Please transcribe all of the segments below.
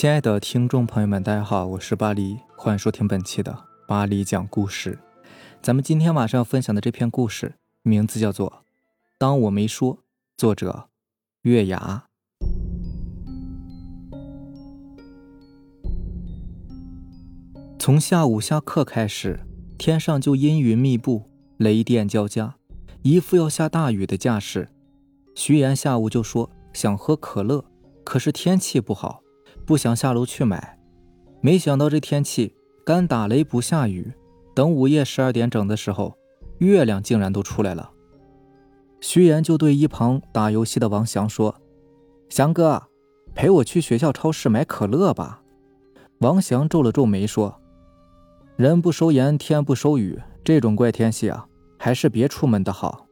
亲爱的听众朋友们，大家好，我是巴黎，欢迎收听本期的巴黎讲故事。咱们今天晚上要分享的这篇故事，名字叫做《当我没说》，作者月牙。从下午下课开始，天上就阴云密布，雷电交加，一副要下大雨的架势。徐岩下午就说想喝可乐，可是天气不好。不想下楼去买，没想到这天气干打雷不下雨。等午夜十二点整的时候，月亮竟然都出来了。徐岩就对一旁打游戏的王翔说：“翔哥，陪我去学校超市买可乐吧。”王翔皱了皱眉说：“人不收盐，天不收雨，这种怪天气啊，还是别出门的好。”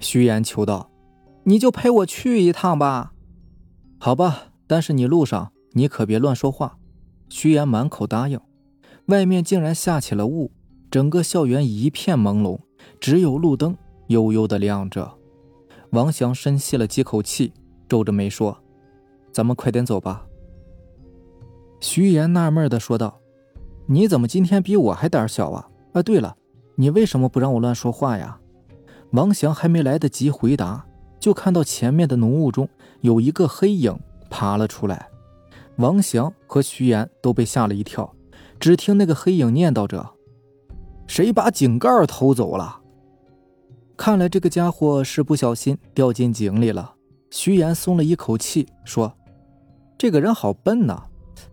徐岩求道：“你就陪我去一趟吧。”好吧，但是你路上。你可别乱说话。徐岩满口答应。外面竟然下起了雾，整个校园一片朦胧，只有路灯悠悠的亮着。王翔深吸了几口气，皱着眉说：“咱们快点走吧。”徐岩纳闷的说道：“你怎么今天比我还胆小啊？啊，对了，你为什么不让我乱说话呀？”王翔还没来得及回答，就看到前面的浓雾中有一个黑影爬了出来。王翔和徐岩都被吓了一跳，只听那个黑影念叨着：“谁把井盖偷走了？”看来这个家伙是不小心掉进井里了。徐岩松了一口气，说：“这个人好笨呐！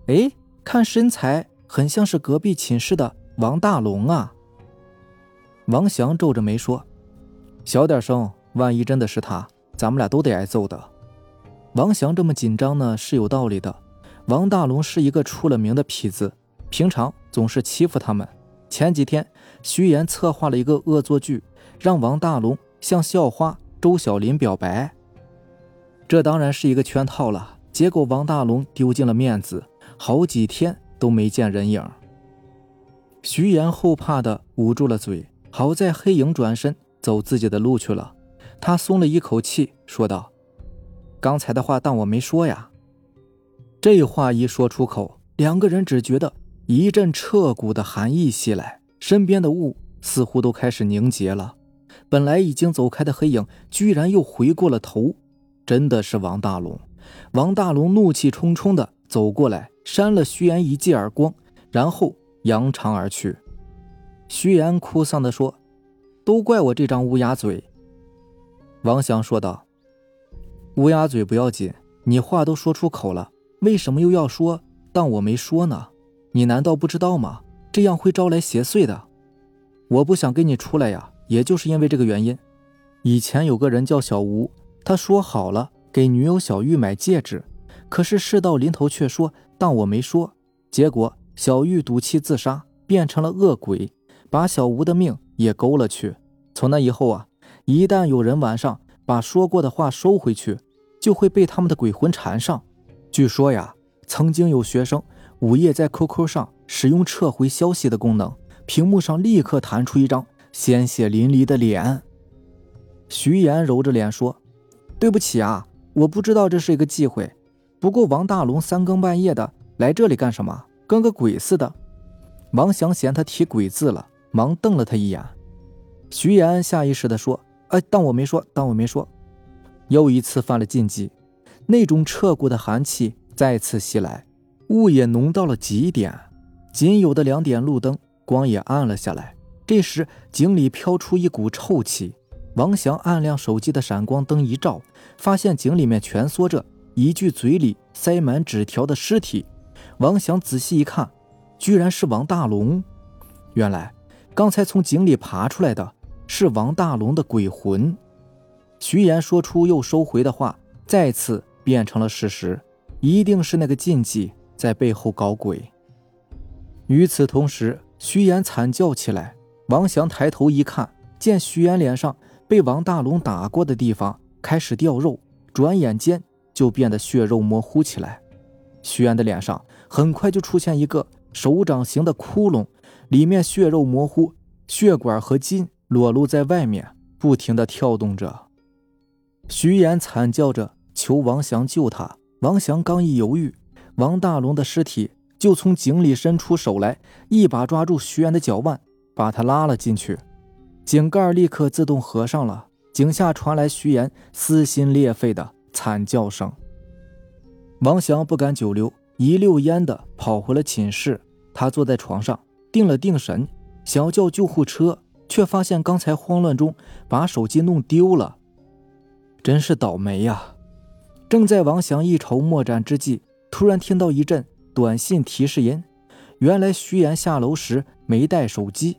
哎，看身材很像是隔壁寝室的王大龙啊。”王翔皱着眉说：“小点声，万一真的是他，咱们俩都得挨揍的。”王翔这么紧张呢，是有道理的。王大龙是一个出了名的痞子，平常总是欺负他们。前几天，徐岩策划了一个恶作剧，让王大龙向校花周小林表白。这当然是一个圈套了。结果王大龙丢尽了面子，好几天都没见人影。徐岩后怕的捂住了嘴，好在黑影转身走自己的路去了。他松了一口气，说道：“刚才的话当我没说呀。”这话一说出口，两个人只觉得一阵彻骨的寒意袭来，身边的雾似乎都开始凝结了。本来已经走开的黑影，居然又回过了头，真的是王大龙！王大龙怒气冲冲地走过来，扇了徐岩一记耳光，然后扬长而去。徐岩哭丧地说：“都怪我这张乌鸦嘴。”王翔说道：“乌鸦嘴不要紧，你话都说出口了。”为什么又要说当我没说呢？你难道不知道吗？这样会招来邪祟的。我不想跟你出来呀，也就是因为这个原因。以前有个人叫小吴，他说好了给女友小玉买戒指，可是事到临头却说当我没说。结果小玉赌气自杀，变成了恶鬼，把小吴的命也勾了去。从那以后啊，一旦有人晚上把说过的话收回去，就会被他们的鬼魂缠上。据说呀，曾经有学生午夜在 QQ 上使用撤回消息的功能，屏幕上立刻弹出一张鲜血淋漓的脸。徐岩揉着脸说：“对不起啊，我不知道这是一个忌讳。不过王大龙三更半夜的来这里干什么？跟个鬼似的。”王翔嫌他提鬼字了，忙瞪了他一眼。徐岩下意识地说：“哎，当我没说，当我没说。”又一次犯了禁忌。那种彻骨的寒气再次袭来，雾也浓到了极点，仅有的两点路灯光也暗了下来。这时井里飘出一股臭气，王翔按亮手机的闪光灯一照，发现井里面蜷缩着一具嘴里塞满纸条的尸体。王翔仔细一看，居然是王大龙。原来刚才从井里爬出来的是王大龙的鬼魂。徐岩说出又收回的话，再次。变成了事实，一定是那个禁忌在背后搞鬼。与此同时，徐岩惨叫起来。王翔抬头一看，见徐岩脸上被王大龙打过的地方开始掉肉，转眼间就变得血肉模糊起来。徐岩的脸上很快就出现一个手掌形的窟窿，里面血肉模糊，血管和筋裸露在外面，不停地跳动着。徐岩惨叫着。求王祥救他。王祥刚一犹豫，王大龙的尸体就从井里伸出手来，一把抓住徐岩的脚腕，把他拉了进去。井盖立刻自动合上了，井下传来徐岩撕心裂肺的惨叫声。王祥不敢久留，一溜烟的跑回了寝室。他坐在床上，定了定神，想叫救护车，却发现刚才慌乱中把手机弄丢了。真是倒霉呀！正在王翔一筹莫展之际，突然听到一阵短信提示音。原来徐岩下楼时没带手机，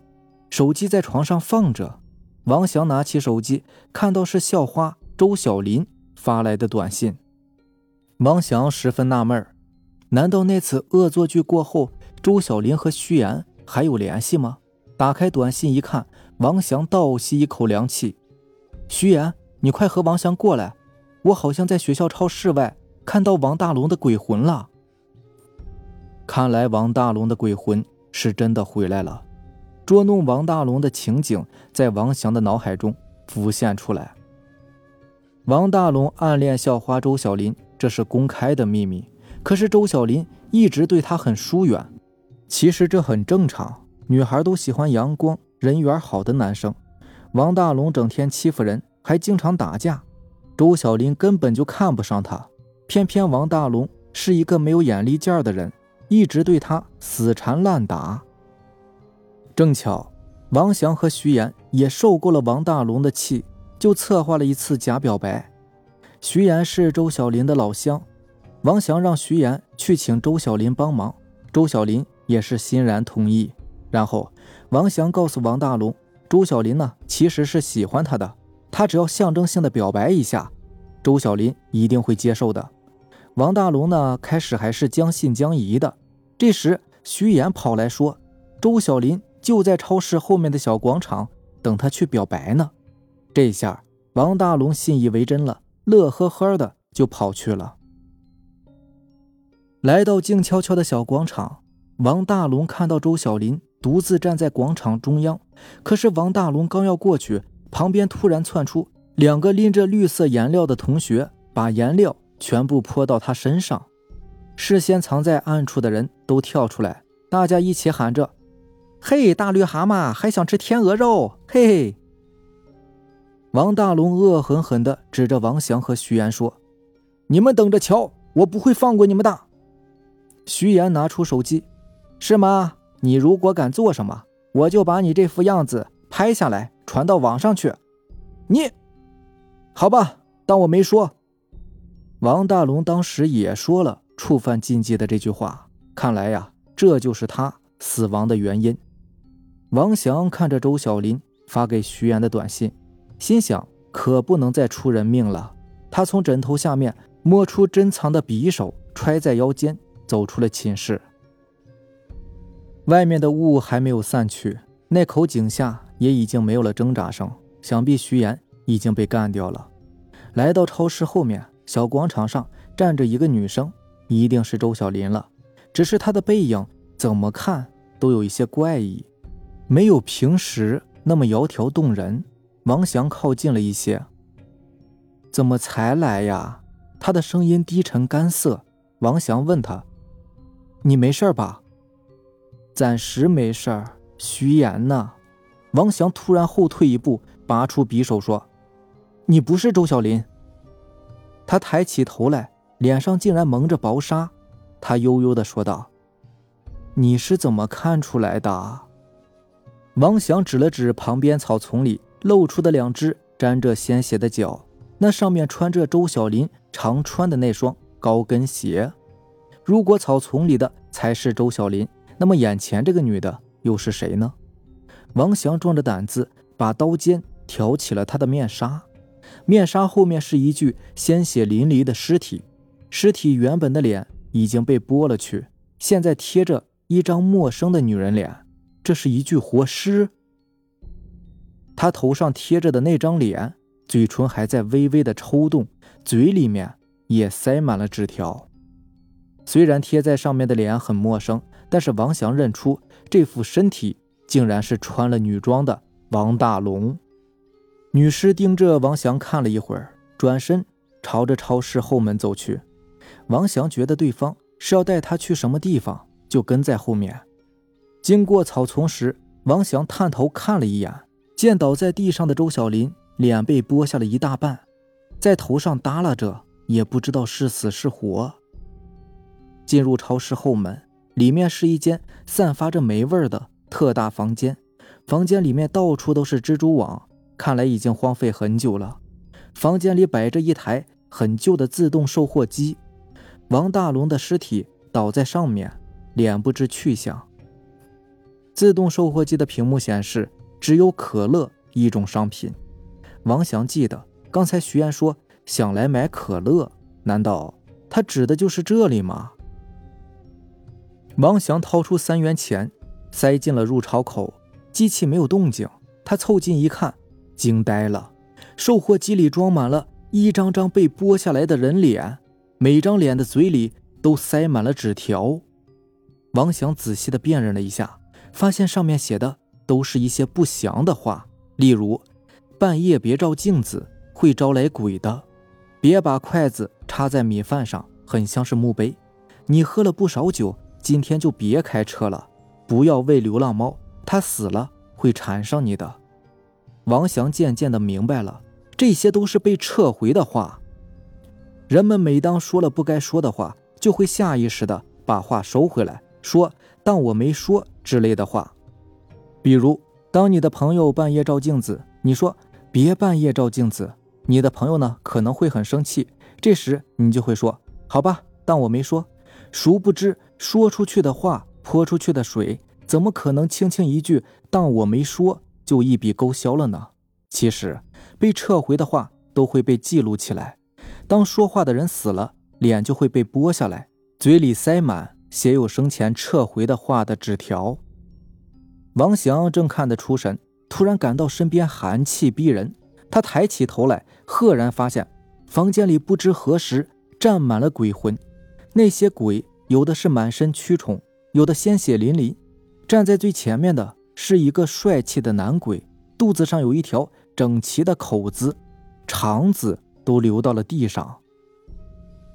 手机在床上放着。王翔拿起手机，看到是校花周小林发来的短信。王翔十分纳闷难道那次恶作剧过后？周小林和徐岩还有联系吗？打开短信一看，王翔倒吸一口凉气：“徐岩，你快和王翔过来，我好像在学校超市外看到王大龙的鬼魂了。”看来王大龙的鬼魂是真的回来了，捉弄王大龙的情景在王翔的脑海中浮现出来。王大龙暗恋校花周小林，这是公开的秘密，可是周小林一直对他很疏远。其实这很正常，女孩都喜欢阳光、人缘好的男生。王大龙整天欺负人，还经常打架，周小林根本就看不上他。偏偏王大龙是一个没有眼力见的人，一直对他死缠烂打。正巧王翔和徐岩也受够了王大龙的气，就策划了一次假表白。徐岩是周小林的老乡，王翔让徐岩去请周小林帮忙，周小林。也是欣然同意。然后，王翔告诉王大龙，周小林呢其实是喜欢他的，他只要象征性的表白一下，周小林一定会接受的。王大龙呢开始还是将信将疑的。这时，徐岩跑来说，周小林就在超市后面的小广场等他去表白呢。这下，王大龙信以为真了，乐呵呵的就跑去了。来到静悄悄的小广场。王大龙看到周小林独自站在广场中央，可是王大龙刚要过去，旁边突然窜出两个拎着绿色颜料的同学，把颜料全部泼到他身上。事先藏在暗处的人都跳出来，大家一起喊着：“嘿，大绿蛤蟆还想吃天鹅肉？”嘿嘿。王大龙恶狠狠地指着王翔和徐岩说：“你们等着瞧，我不会放过你们的。”徐岩拿出手机。是吗？你如果敢做什么，我就把你这副样子拍下来传到网上去。你，好吧，当我没说。王大龙当时也说了触犯禁忌的这句话，看来呀，这就是他死亡的原因。王翔看着周小林发给徐岩的短信，心想可不能再出人命了。他从枕头下面摸出珍藏的匕首，揣在腰间，走出了寝室。外面的雾还没有散去，那口井下也已经没有了挣扎声，想必徐岩已经被干掉了。来到超市后面小广场上站着一个女生，一定是周小林了。只是她的背影怎么看都有一些怪异，没有平时那么窈窕动人。王翔靠近了一些，怎么才来呀？他的声音低沉干涩。王翔问他：“你没事吧？”暂时没事儿，徐岩呢？王翔突然后退一步，拔出匕首说：“你不是周小林。”他抬起头来，脸上竟然蒙着薄纱。他悠悠的说道：“你是怎么看出来的？”王翔指了指旁边草丛里露出的两只沾着鲜血的脚，那上面穿着周小林常穿的那双高跟鞋。如果草丛里的才是周小林。那么眼前这个女的又是谁呢？王祥壮着胆子把刀尖挑起了她的面纱，面纱后面是一具鲜血淋漓的尸体，尸体原本的脸已经被剥了去，现在贴着一张陌生的女人脸，这是一具活尸。他头上贴着的那张脸，嘴唇还在微微的抽动，嘴里面也塞满了纸条。虽然贴在上面的脸很陌生。但是王祥认出这副身体竟然是穿了女装的王大龙。女尸盯着王翔看了一会儿，转身朝着超市后门走去。王翔觉得对方是要带他去什么地方，就跟在后面。经过草丛时，王翔探头看了一眼，见倒在地上的周小林脸被剥下了一大半，在头上耷拉着，也不知道是死是活。进入超市后门，里面是一间散发着霉味的特大房间，房间里面到处都是蜘蛛网，看来已经荒废很久了。房间里摆着一台很旧的自动售货机。王大龙的尸体倒在上面，脸不知去向。自动售货机的屏幕显示只有可乐一种商品。王翔记得刚才徐岩说想来买可乐，难道他指的就是这里吗？王翔掏出三元钱，塞进了入钞口，机器没有动静。他凑近一看，惊呆了，售货机里装满了一张张被剥下来的人脸。每张脸的嘴里都塞满了纸条，王翔仔细的辨认了一下，发现上面写的都是一些不祥的话，例如“半夜别照镜子，会招来鬼的”，“别把筷子插在米饭上，很像是墓碑”，“你喝了不少酒，今天就别开车了”，“不要喂流浪猫，它死了会缠上你的”。王祥渐渐的明白了，这些都是被撤回的话。人们每当说了不该说的话，就会下意识的把话收回来，说“当我没说”之类的话。比如，当你的朋友半夜照镜子，你说“别半夜照镜子”，你的朋友呢可能会很生气，这时你就会说“好吧，当我没说”。殊不知，说出去的话泼出去的水，怎么可能轻轻一句“当我没说”就一笔勾销了呢？其实，被撤回的话都会被记录起来。当说话的人死了，脸就会被剥下来，嘴里塞满写有生前撤回的话的纸条。王祥正看得出神，突然感到身边寒气逼人。他抬起头来，赫然发现房间里不知何时站满了鬼魂。那些鬼有的是满身蛆虫，有的鲜血淋淋。站在最前面的是一个帅气的男鬼，肚子上有一条整齐的口子，肠子。都流到了地上。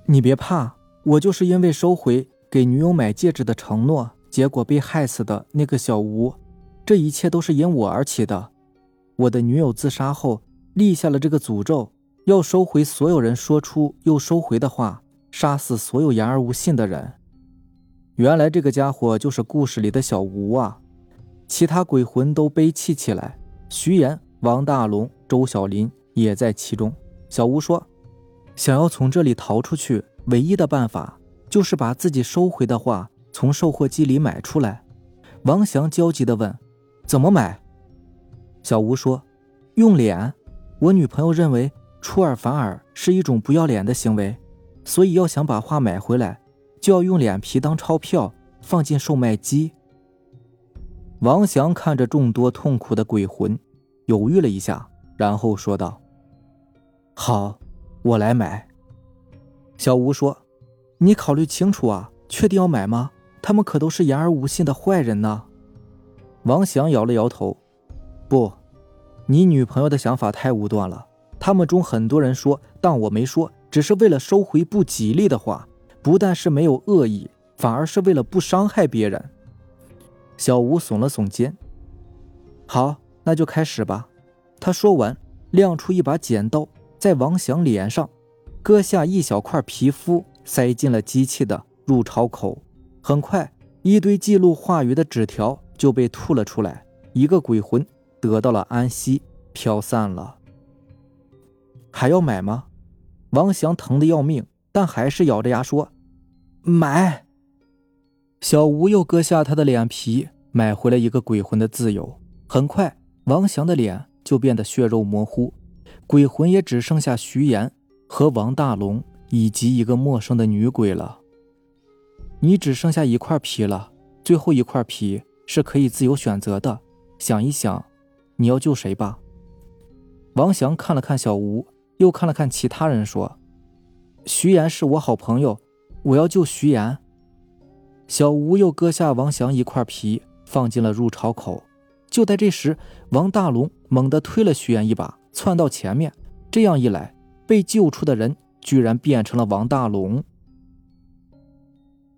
你别怕，我就是因为收回给女友买戒指的承诺，结果被害死的那个小吴。这一切都是因我而起的。我的女友自杀后立下了这个诅咒，要收回所有人说出又收回的话，杀死所有言而无信的人。原来这个家伙就是故事里的小吴啊！其他鬼魂都悲泣起来，徐岩、王大龙、周小林也在其中。小吴说：“想要从这里逃出去，唯一的办法就是把自己收回的画从售货机里买出来。”王翔焦急地问：“怎么买？”小吴说：“用脸。我女朋友认为出尔反尔是一种不要脸的行为，所以要想把画买回来，就要用脸皮当钞票放进售卖机。”王祥看着众多痛苦的鬼魂，犹豫了一下，然后说道。好，我来买。小吴说：“你考虑清楚啊，确定要买吗？他们可都是言而无信的坏人呢。”王祥摇了摇头：“不，你女朋友的想法太武断了。他们中很多人说，当我没说，只是为了收回不吉利的话，不但是没有恶意，反而是为了不伤害别人。”小吴耸了耸肩：“好，那就开始吧。”他说完，亮出一把剪刀。在王翔脸上割下一小块皮肤，塞进了机器的入钞口。很快，一堆记录话语的纸条就被吐了出来。一个鬼魂得到了安息，飘散了。还要买吗？王翔疼得要命，但还是咬着牙说：“买。”小吴又割下他的脸皮，买回了一个鬼魂的自由。很快，王翔的脸就变得血肉模糊。鬼魂也只剩下徐岩和王大龙以及一个陌生的女鬼了。你只剩下一块皮了，最后一块皮是可以自由选择的。想一想，你要救谁吧？王翔看了看小吴，又看了看其他人，说：“徐岩是我好朋友，我要救徐岩。”小吴又割下王翔一块皮，放进了入巢口。就在这时，王大龙猛地推了徐岩一把。窜到前面，这样一来，被救出的人居然变成了王大龙。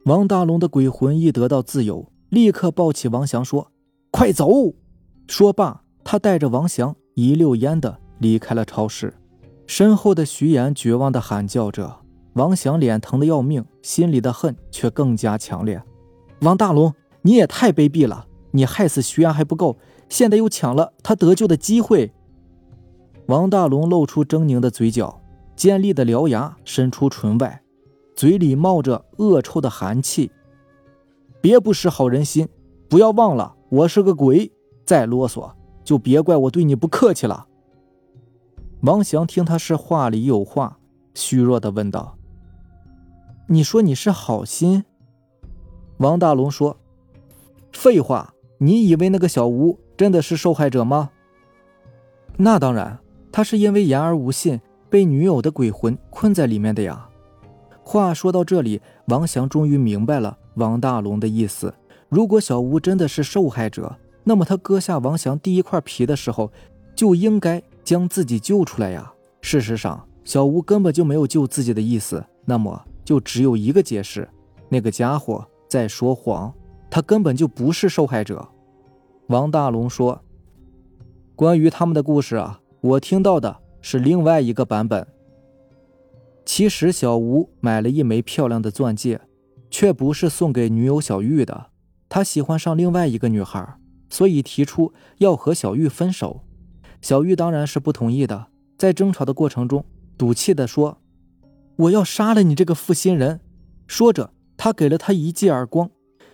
王大龙的鬼魂一得到自由，立刻抱起王翔说：“快走！”说罢，他带着王翔一溜烟的离开了超市。身后的徐岩绝望的喊叫着，王翔脸疼的要命，心里的恨却更加强烈。王大龙，你也太卑鄙了！你害死徐岩还不够，现在又抢了他得救的机会。王大龙露出狰狞的嘴角，尖利的獠牙伸出唇外。嘴里冒着恶臭的寒气，别不识好人心！不要忘了，我是个鬼。再啰嗦，就别怪我对你不客气了。王祥听他是话里有话，虚弱的问道：“你说你是好心？”王大龙说：“废话，你以为那个小吴真的是受害者吗？那当然，他是因为言而无信，被女友的鬼魂困在里面的呀。”话说到这里，王祥终于明白了王大龙的意思。如果小吴真的是受害者，那么他割下王祥第一块皮的时候，就应该将自己救出来呀。事实上，小吴根本就没有救自己的意思，那么就只有一个解释：那个家伙在说谎，他根本就不是受害者。王大龙说：“关于他们的故事啊，我听到的是另外一个版本。”其实小吴买了一枚漂亮的钻戒，却不是送给女友小玉的。他喜欢上另外一个女孩，所以提出要和小玉分手。小玉当然是不同意的，在争吵的过程中，赌气地说：“我要杀了你这个负心人！”说着，他给了他一记耳光。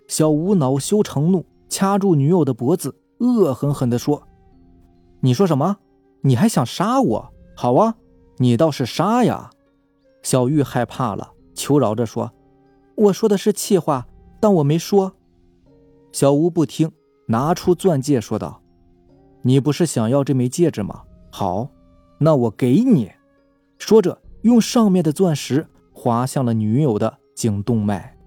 小吴恼羞成怒，掐住女友的脖子，恶狠狠地说：“你说什么？你还想杀我？好啊，你倒是杀呀！”小玉害怕了，求饶着说：“我说的是气话，但我没说。”小吴不听，拿出钻戒说道：“你不是想要这枚戒指吗？好，那我给你。”说着，用上面的钻石划向了女友的颈动脉。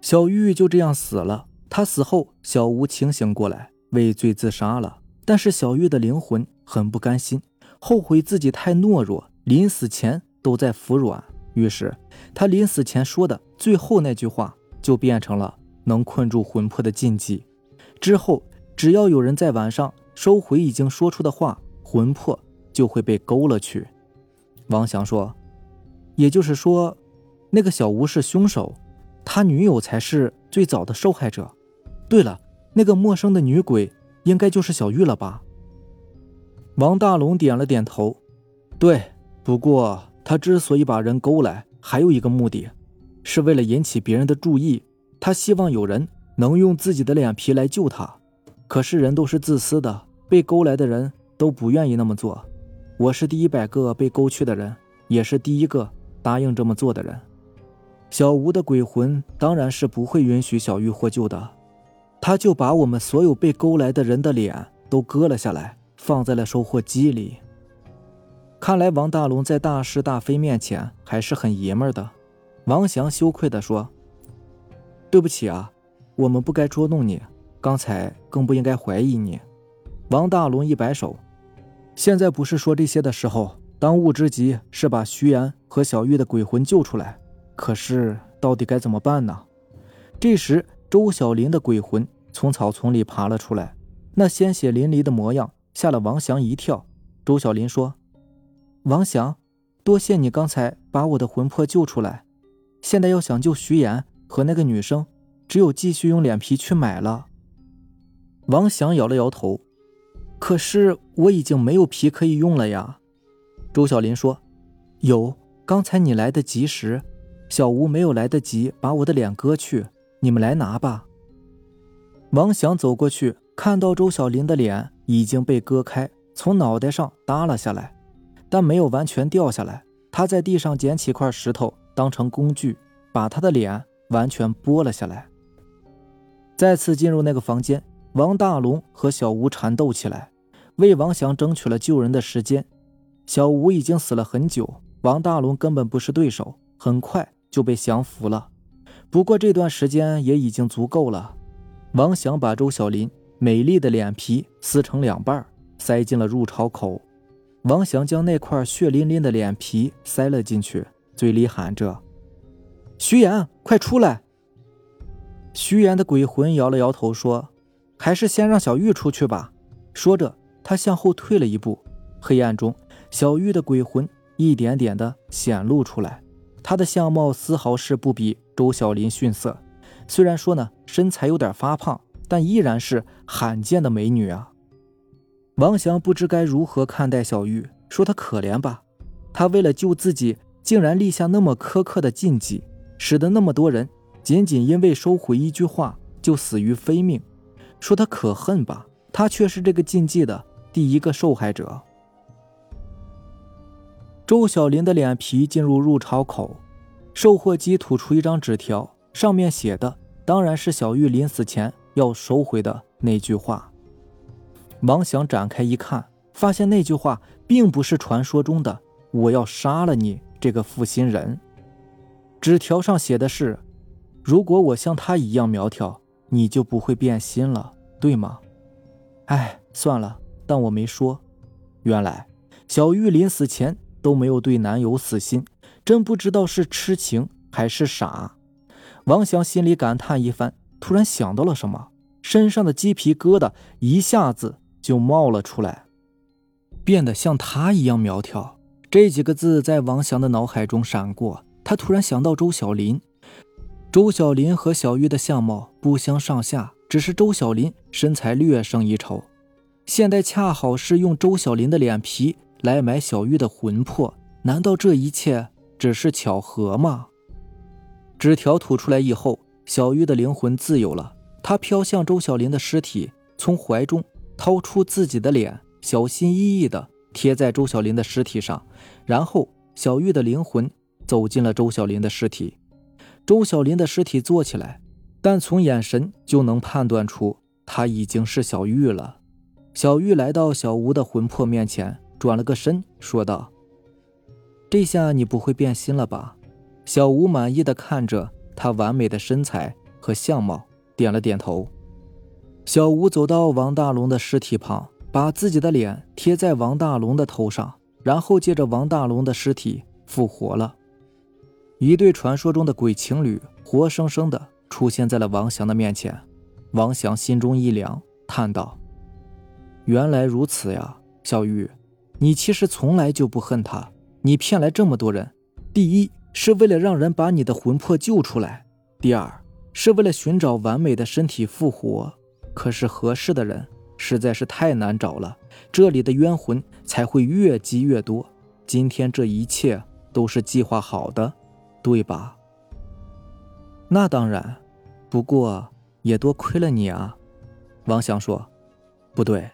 小玉就这样死了。他死后，小吴清醒过来，畏罪自杀了。但是小玉的灵魂很不甘心，后悔自己太懦弱。临死前都在服软，于是他临死前说的最后那句话就变成了能困住魂魄的禁忌。之后，只要有人在晚上收回已经说出的话，魂魄就会被勾了去。王翔说：“也就是说，那个小吴是凶手，他女友才是最早的受害者。对了，那个陌生的女鬼应该就是小玉了吧？”王大龙点了点头：“对。”不过，他之所以把人勾来，还有一个目的，是为了引起别人的注意。他希望有人能用自己的脸皮来救他。可是人都是自私的，被勾来的人都不愿意那么做。我是第一百个被勾去的人，也是第一个答应这么做的人。小吴的鬼魂当然是不会允许小玉获救的，他就把我们所有被勾来的人的脸都割了下来，放在了收获机里。看来王大龙在大是大非面前还是很爷们儿的。王翔羞愧地说：“对不起啊，我们不该捉弄你，刚才更不应该怀疑你。”王大龙一摆手：“现在不是说这些的时候，当务之急是把徐岩和小玉的鬼魂救出来。可是到底该怎么办呢？”这时，周小林的鬼魂从草丛里爬了出来，那鲜血淋漓的模样吓了王祥一跳。周小林说。王祥，多谢你刚才把我的魂魄救出来。现在要想救徐岩和那个女生，只有继续用脸皮去买了。王翔摇了摇头，可是我已经没有皮可以用了呀。周小林说：“有，刚才你来得及时，小吴没有来得及把我的脸割去。你们来拿吧。”王翔走过去，看到周小林的脸已经被割开，从脑袋上耷了下来。但没有完全掉下来，他在地上捡起块石头当成工具，把他的脸完全剥了下来。再次进入那个房间，王大龙和小吴缠斗起来，为王祥争取了救人的时间。小吴已经死了很久，王大龙根本不是对手，很快就被降服了。不过这段时间也已经足够了。王祥把周小林美丽的脸皮撕成两半，塞进了入巢口。王祥将那块血淋淋的脸皮塞了进去，嘴里喊着：“徐岩，快出来！”徐岩的鬼魂摇了摇头说：“还是先让小玉出去吧。”说着，他向后退了一步。黑暗中，小玉的鬼魂一点点的显露出来。她的相貌丝毫是不比周小林逊色，虽然说呢身材有点发胖，但依然是罕见的美女啊。王翔不知该如何看待小玉，说她可怜吧，她为了救自己，竟然立下那么苛刻的禁忌，使得那么多人仅仅因为收回一句话就死于非命。说他可恨吧，他却是这个禁忌的第一个受害者。周小林的脸皮进入入潮口，售货机吐出一张纸条，上面写的当然是小玉临死前要收回的那句话。王翔展开一看，发现那句话并不是传说中的“我要杀了你”这个负心人。纸条上写的是：“如果我像他一样苗条，你就不会变心了，对吗？”哎，算了，当我没说。原来小玉临死前。都没有对男友死心，真不知道是痴情还是傻。王翔心里感叹一番，突然想到了什么，身上的鸡皮疙瘩一下子就冒了出来，变得像他一样苗条。这几个字在王翔的脑海中闪过，他突然想到周小林。周小林和小玉的相貌不相上下，只是周小林身材略胜一筹。现在恰好是用周小林的脸皮。来买小玉的魂魄，难道这一切只是巧合吗？纸条吐出来以后，小玉的灵魂自由了，她飘向周小林的尸体，从怀中掏出自己的脸，小心翼翼地贴在周小林的尸体上，然后小玉的灵魂走进了周小林的尸体。周小林的尸体坐起来，但从眼神就能判断出他已经是小玉了。小玉来到小吴的魂魄面前。转了个身，说道：“这下你不会变心了吧？”小吴满意的看着他完美的身材和相貌，点了点头。小吴走到王大龙的尸体旁，把自己的脸贴在王大龙的头上，然后借着王大龙的尸体复活了。一对传说中的鬼情侣，活生生的出现在了王祥的面前。王祥心中一凉，叹道：“原来如此呀，小玉。”你其实从来就不恨他，你骗来这么多人，第一是为了让人把你的魂魄救出来，第二是为了寻找完美的身体复活。可是合适的人实在是太难找了，这里的冤魂才会越积越多。今天这一切都是计划好的，对吧？那当然，不过也多亏了你啊。王翔说：“不对，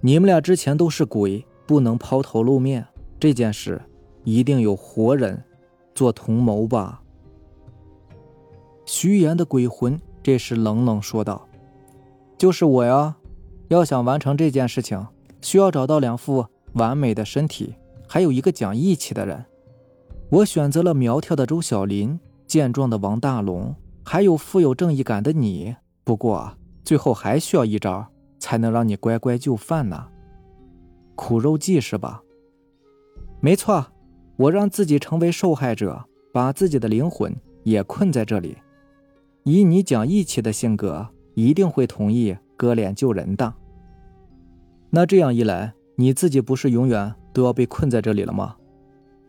你们俩之前都是鬼。”不能抛头露面，这件事一定有活人做同谋吧？徐岩的鬼魂这时冷冷说道：“就是我呀！要想完成这件事情，需要找到两副完美的身体，还有一个讲义气的人。我选择了苗条的周小林、健壮的王大龙，还有富有正义感的你。不过最后还需要一招，才能让你乖乖就范呢。”苦肉计是吧？没错，我让自己成为受害者，把自己的灵魂也困在这里。以你讲义气的性格，一定会同意割脸救人的。那这样一来，你自己不是永远都要被困在这里了吗？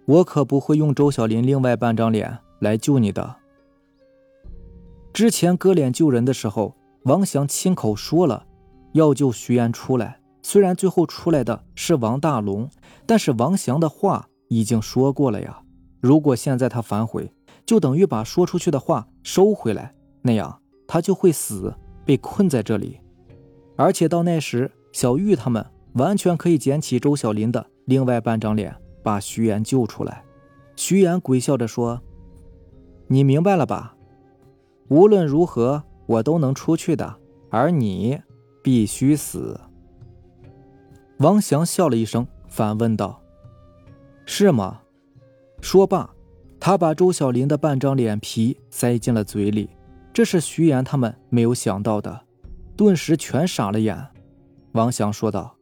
我可不会用周小林另外半张脸来救你的。之前割脸救人的时候，王翔亲口说了，要救徐岩出来。虽然最后出来的是王大龙，但是王翔的话已经说过了呀。如果现在他反悔，就等于把说出去的话收回来，那样他就会死，被困在这里。而且到那时，小玉他们完全可以捡起周小林的另外半张脸，把徐岩救出来。徐岩鬼笑着说：“你明白了吧？无论如何，我都能出去的，而你必须死。”王翔笑了一声，反问道：“是吗？”说罢，他把周小林的半张脸皮塞进了嘴里。这是徐岩他们没有想到的，顿时全傻了眼。王翔说道：“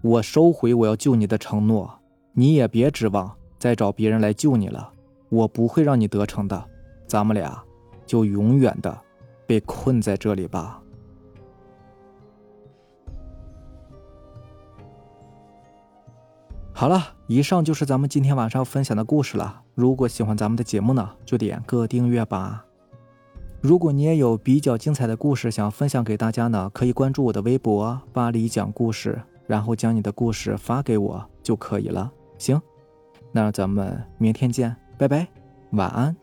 我收回我要救你的承诺，你也别指望再找别人来救你了。我不会让你得逞的，咱们俩就永远的被困在这里吧。好了，以上就是咱们今天晚上分享的故事了。如果喜欢咱们的节目呢，就点个订阅吧。如果你也有比较精彩的故事想分享给大家呢，可以关注我的微博“巴黎讲故事”，然后将你的故事发给我就可以了。行，那咱们明天见，拜拜，晚安。